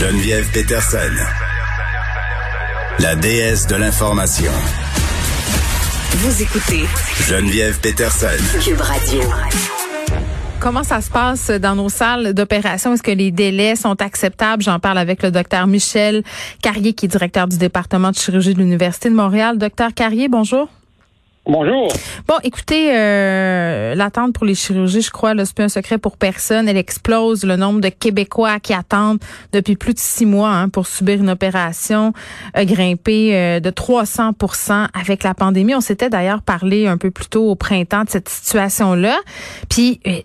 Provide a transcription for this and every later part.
Geneviève Peterson, la déesse de l'information. Vous écoutez Geneviève Peterson. Cube Radio. Comment ça se passe dans nos salles d'opération? Est-ce que les délais sont acceptables? J'en parle avec le docteur Michel Carrier, qui est directeur du département de chirurgie de l'Université de Montréal. Docteur Carrier, bonjour. Bonjour. Bon, écoutez, euh, l'attente pour les chirurgies, je crois, c'est plus un secret pour personne. Elle explose le nombre de Québécois qui attendent depuis plus de six mois hein, pour subir une opération a grimpé euh, de 300% avec la pandémie. On s'était d'ailleurs parlé un peu plus tôt au printemps de cette situation-là. Puis, euh,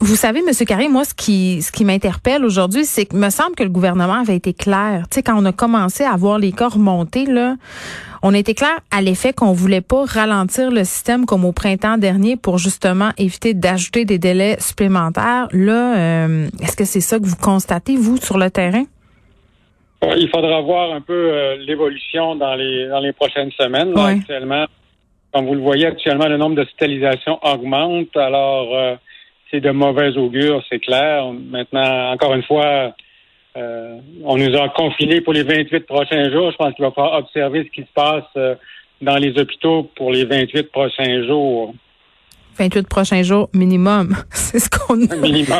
vous savez, Monsieur Carré, moi, ce qui, ce qui m'interpelle aujourd'hui, c'est que me semble que le gouvernement avait été clair. Tu sais, quand on a commencé à voir les cas remonter, là, on était clair à l'effet qu'on voulait pas ralentir le système comme au printemps dernier pour justement éviter d'ajouter des délais supplémentaires. Là, euh, est-ce que c'est ça que vous constatez, vous, sur le terrain? Il faudra voir un peu euh, l'évolution dans les dans les prochaines semaines. Actuellement, comme vous le voyez, actuellement, le nombre d'hospitalisations augmente. Alors, euh, c'est de mauvais augure, c'est clair. Maintenant, encore une fois, euh, on nous a confinés pour les 28 prochains jours. Je pense qu'il va falloir observer ce qui se passe euh, dans les hôpitaux pour les 28 prochains jours. 28 prochains jours minimum. C'est ce qu'on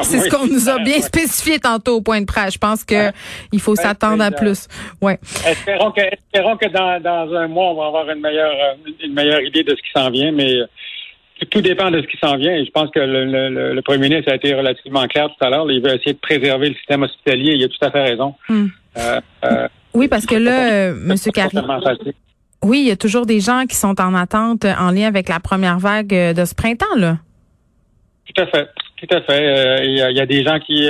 c'est ce qu'on nous a bien spécifié tantôt au point de presse. Je pense que il faut s'attendre à plus. Ouais. Espérons que espérons que dans, dans un mois on va avoir une meilleure une meilleure idée de ce qui s'en vient, mais tout dépend de ce qui s'en vient. Et je pense que le, premier ministre a été relativement clair tout à l'heure. Il veut essayer de préserver le système hospitalier. Il a tout à fait raison. Hmm. Euh, euh, oui, parce que là, euh, M. Carrier. Oui, il y a toujours des gens qui sont en attente en lien avec la première vague de ce printemps, là. Tout à fait. Tout à fait. Il y, a des gens qui,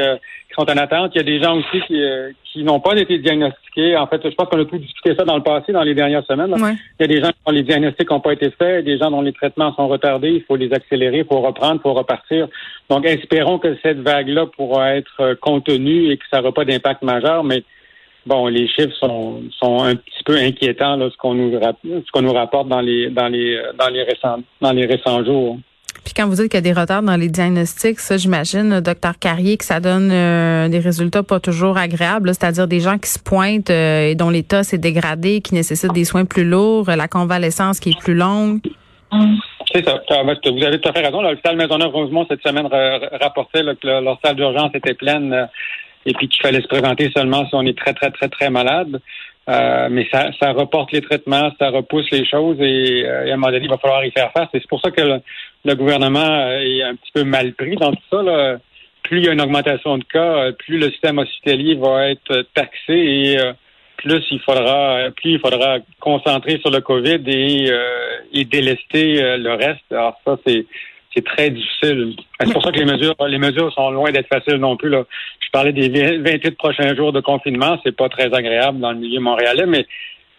sont en attente. Il y a des gens aussi qui, qui n'ont pas été diagnostiqués. En fait, je pense qu'on a tout discuté ça dans le passé, dans les dernières semaines. Il y a des gens dont les diagnostics n'ont pas été faits, des gens dont les traitements sont retardés. Il faut les accélérer, il faut reprendre, il faut repartir. Donc, espérons que cette vague-là pourra être euh, contenue et que ça n'aura pas d'impact majeur. Mais bon, les chiffres sont, sont un petit peu inquiétants, là, ce qu'on nous, ce qu'on nous rapporte dans les, dans les, dans les récents, dans les récents jours. Puis quand vous dites qu'il y a des retards dans les diagnostics, ça, j'imagine, docteur Carrier, que ça donne euh, des résultats pas toujours agréables, c'est-à-dire des gens qui se pointent euh, et dont l'état s'est dégradé, qui nécessitent des soins plus lourds, la convalescence qui est plus longue. C'est ça. Vous avez tout à fait raison. L'hôpital Maisonneuve-Rosemont, cette semaine, rapportait que leur salle d'urgence était pleine euh, et puis qu'il fallait se présenter seulement si on est très, très, très, très malade. mais ça, reporte les traitements, ça repousse les choses et, à un moment donné, il va falloir y faire face. C'est pour ça que gouvernement est un petit peu mal pris dans tout ça. Plus il y a une augmentation de cas, plus le système hospitalier va être taxé et euh, plus il faudra plus il faudra concentrer sur le COVID et, euh, et délester euh, le reste. Alors ça, c'est c'est très difficile. C'est pour ça que les mesures les mesures sont loin d'être faciles non plus. Là. Je parlais des 28 prochains jours de confinement, c'est pas très agréable dans le milieu montréalais, mais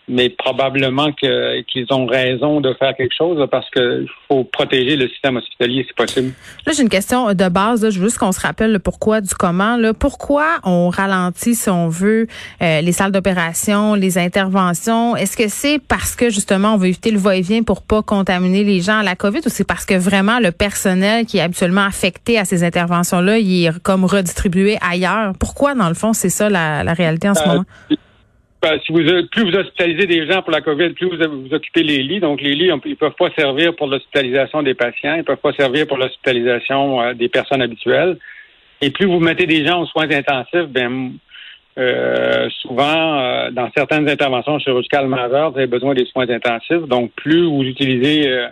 mais probablement qu'ils ont raison de faire quelque chose parce qu'il faut protéger le système hospitalier si possible. Là, j'ai une question de base. Je veux juste qu'on se rappelle le pourquoi du comment. Là. Pourquoi on ralentit, si on veut, euh, les salles d'opération, les interventions? Est-ce que c'est parce que justement on veut éviter le va-et-vient pour pas contaminer les gens à la COVID ou c'est parce que vraiment le personnel qui est habituellement affecté à ces interventions-là, il est comme redistribué ailleurs? Pourquoi, dans le fond, c'est ça la, réalité en ce euh, moment? Ben, si vous, plus vous hospitalisez des gens pour la COVID, plus vous, vous occupez les lits. Donc, les lits, ils peuvent pas servir pour l'hospitalisation des patients, ils peuvent pas servir pour l'hospitalisation euh, des personnes habituelles. Et plus vous mettez des gens aux soins intensifs, ben euh, souvent, euh, dans certaines interventions chirurgicales majeures, vous avez besoin des soins intensifs. Donc, plus vous utilisez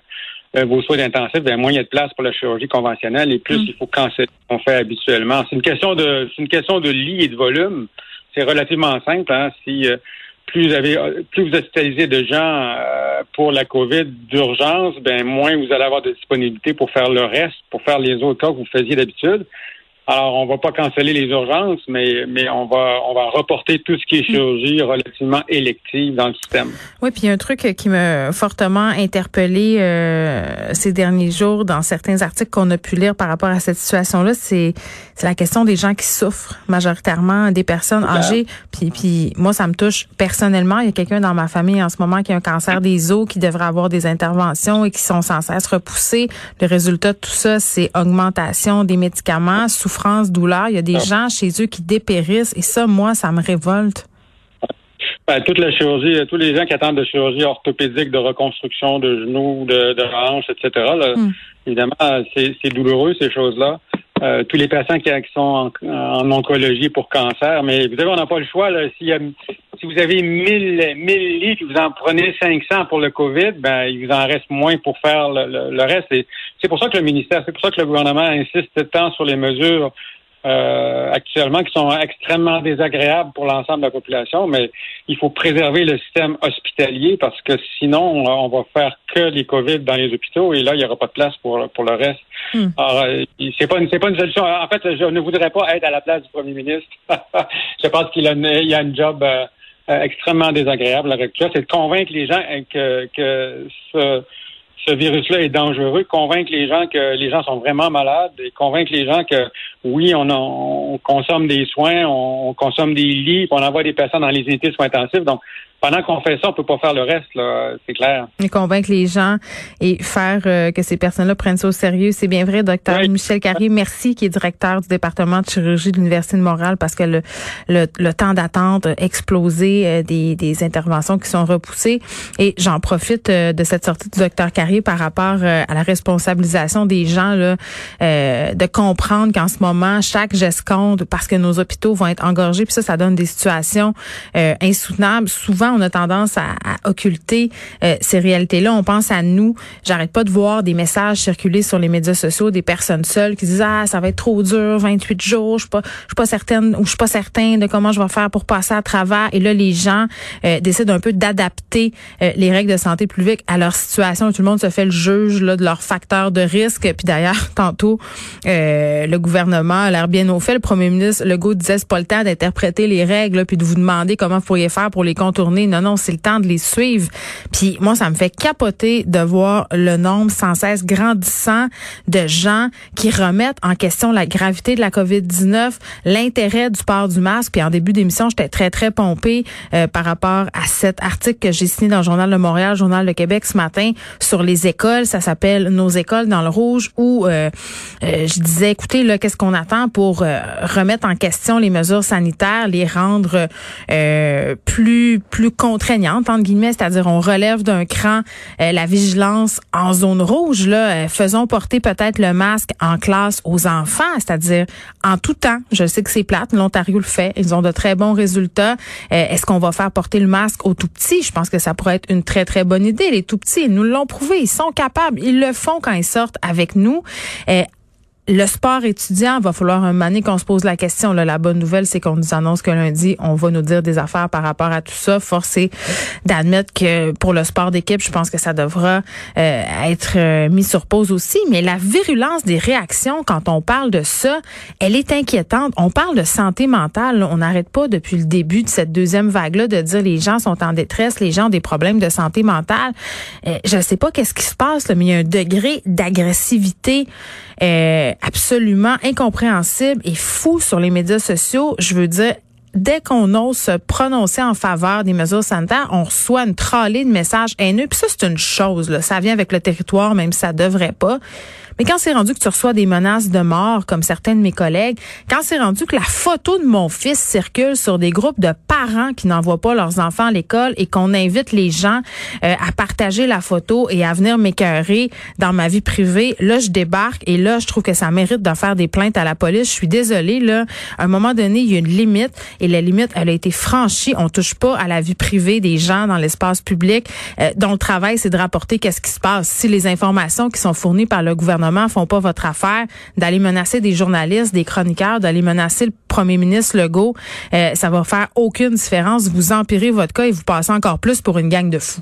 vos soins intensifs, ben moins il y a de place pour la chirurgie conventionnelle et plus mm. il faut canceller ce qu'on fait habituellement. C'est une question de c'est une question de lit et de volume c'est relativement simple. Hein. Si euh, plus vous avez plus vous hospitalisez de gens euh, pour la COVID d'urgence, ben moins vous allez avoir de disponibilité pour faire le reste, pour faire les autres cas que vous faisiez d'habitude. Alors, on va pas canceller les urgences, mais, mais on va on va reporter tout ce qui est chirurgie relativement élective dans le système. Oui, puis un truc qui m'a fortement interpellé euh, ces derniers jours dans certains articles qu'on a pu lire par rapport à cette situation-là, c'est c'est la question des gens qui souffrent majoritairement, des personnes âgées. Puis puis moi, ça me touche personnellement. Il y a quelqu'un dans ma famille en ce moment qui a un cancer des os, qui devrait avoir des interventions et qui sont sans cesse repoussées. Le résultat de tout ça, c'est augmentation des médicaments, souffrance souffrance, douleur. Il y a des gens chez eux qui dépérissent et ça, moi, ça me révolte. Ben, toute la chirurgie, tous les gens qui attendent de chirurgie orthopédique, de reconstruction de genoux, de, de hanches, etc. Hmm. Évidemment, c'est douloureux ces choses-là. Euh, tous les patients qui, sont en, oncologie pour cancer, mais vous savez, on n'a pas le choix. Là. Si, si vous avez 1000, 1000 lits et vous en prenez 500 pour le COVID, ben il vous en reste moins pour faire le, le reste. C'est pour ça que le ministère, c'est pour ça que le gouvernement insiste tant sur les mesures euh, actuellement qui sont extrêmement désagréables pour l'ensemble de la population, mais il faut préserver le système hospitalier parce que sinon, on va faire que les COVID dans les hôpitaux et là, il n'y aura pas de place pour, pour le reste. Hmm. Alors, euh, c'est pas, une, pas une solution. En fait, je ne voudrais pas être à la place du premier ministre. je pense qu'il a, il a une job euh, extrêmement désagréable avec ça. C'est de convaincre les gens que, que ce ce virus-là est dangereux, convaincre les gens que les gens sont vraiment malades et convaincre les gens que oui, on, on consomme des soins, on, consomme des lits, on envoie des personnes dans les unités soins intensifs. Donc, pendant qu'on fait ça, on peut pas faire le reste, là, c'est clair. Et convaincre les gens et faire euh, que ces personnes-là prennent ça au sérieux, c'est bien vrai, docteur Michel Carrier. Merci, qui est directeur du département de chirurgie de l'Université de Montréal, parce que le, le, temps d'attente a explosé, euh, des, des interventions qui sont repoussées. Et j'en profite euh, de cette sortie du docteur Carrier par rapport à la responsabilisation des gens, là, de comprendre qu'en ce moment, chaque geste compte parce que nos hôpitaux vont être engorgés, puis ça, ça donne des situations insoutenables. Souvent, on a tendance à, occulter euh, ces réalités-là. On pense à nous. J'arrête pas de voir des messages circuler sur les médias sociaux des personnes seules qui disent ah ça va être trop dur, 28 jours, je suis pas, je suis pas certaine ou je suis pas certain de comment je vais faire pour passer à travers. Et là, les gens euh, décident un peu d'adapter euh, les règles de santé publique à leur situation. Tout le monde se fait le juge là, de leur facteur de risque. Puis d'ailleurs, tantôt, le gouvernement a l'air bien au fait. Le premier ministre Legault disait c'est pas le temps d'interpréter les règles puis de vous demander comment vous pourriez faire pour les contourner non, non, c'est le temps de les suivre. Puis moi, ça me fait capoter de voir le nombre sans cesse grandissant de gens qui remettent en question la gravité de la COVID-19, l'intérêt du port du masque. Puis en début d'émission, j'étais très, très pompée euh, par rapport à cet article que j'ai signé dans le Journal de Montréal, le Journal de Québec ce matin sur les écoles. Ça s'appelle Nos écoles dans le rouge où euh, euh, je disais, écoutez, là, qu'est-ce qu'on attend pour remettre en question les mesures sanitaires, les rendre plus, plus entre guillemets, c'est-à-dire on relève d'un cran euh, la vigilance en zone rouge. Là, euh, faisons porter peut-être le masque en classe aux enfants, c'est-à-dire en tout temps. Je sais que c'est plate, l'Ontario le fait, ils ont de très bons résultats. Euh, est-ce qu'on va faire porter le masque aux tout petits? Je pense que ça pourrait être une très très bonne idée. Les tout petits, ils nous l'ont prouvé, ils sont capables, ils le font quand ils sortent avec nous le sport étudiant, va falloir un moment qu'on se pose la question. Là, la bonne nouvelle, c'est qu'on nous annonce que lundi, on va nous dire des affaires par rapport à tout ça. Force est d'admettre que pour le sport d'équipe, je pense que ça devra euh, être euh, mis sur pause aussi. Mais la virulence des réactions quand on parle de ça, elle est inquiétante. On parle de santé mentale. On n'arrête pas depuis le début de cette deuxième vague-là de dire les gens sont en détresse, les gens ont des problèmes de santé mentale. Euh, je ne sais pas qu'est-ce qui se passe, mais il y a un degré d'agressivité euh, absolument incompréhensible et fou sur les médias sociaux. Je veux dire, dès qu'on ose se prononcer en faveur des mesures sanitaires, on reçoit une tralée de messages haineux. Ça, c'est une chose. Là. Ça vient avec le territoire, même si ça devrait pas. Mais quand c'est rendu que tu reçois des menaces de mort, comme certains de mes collègues, quand c'est rendu que la photo de mon fils circule sur des groupes de parents qui n'envoient pas leurs enfants à l'école et qu'on invite les gens euh, à partager la photo et à venir m'écœurer dans ma vie privée, là, je débarque et là, je trouve que ça mérite de faire des plaintes à la police. Je suis désolée, là. À un moment donné, il y a une limite et la limite, elle a été franchie. On touche pas à la vie privée des gens dans l'espace public euh, dont le travail, c'est de rapporter qu'est-ce qui se passe. Si les informations qui sont fournies par le gouvernement font pas votre affaire, d'aller menacer des journalistes, des chroniqueurs, d'aller menacer le premier ministre Legault, euh, ça va faire aucune différence. Vous empirez votre cas et vous passez encore plus pour une gang de fous.